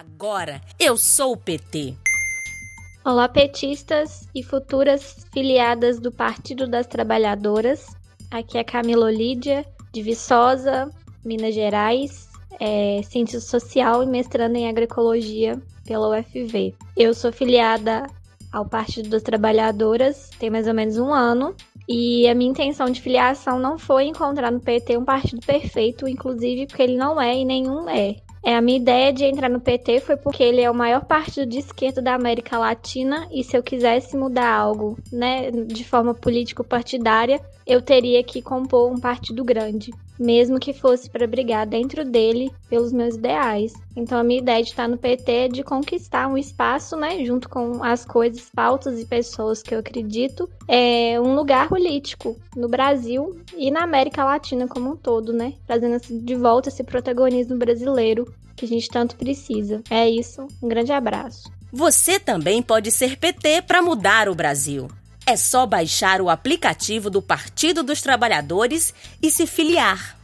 Agora eu sou o PT. Olá, petistas e futuras filiadas do Partido das Trabalhadoras. Aqui é Camila Olídia, de Viçosa, Minas Gerais, é, ciência social e mestrando em agroecologia pela UFV. Eu sou filiada ao Partido das Trabalhadoras tem mais ou menos um ano. E a minha intenção de filiação não foi encontrar no PT um partido perfeito, inclusive porque ele não é e nenhum é. É, a minha ideia de entrar no PT foi porque ele é o maior partido de esquerda da América Latina e se eu quisesse mudar algo, né, de forma político-partidária, eu teria que compor um partido grande, mesmo que fosse para brigar dentro dele pelos meus ideais. Então a minha ideia de estar no PT é de conquistar um espaço, né, junto com as coisas, pautas e pessoas que eu acredito, é um lugar político no Brasil e na América Latina como um todo, né, trazendo de volta esse protagonismo brasileiro que a gente tanto precisa. É isso, um grande abraço. Você também pode ser PT para mudar o Brasil. É só baixar o aplicativo do Partido dos Trabalhadores e se filiar.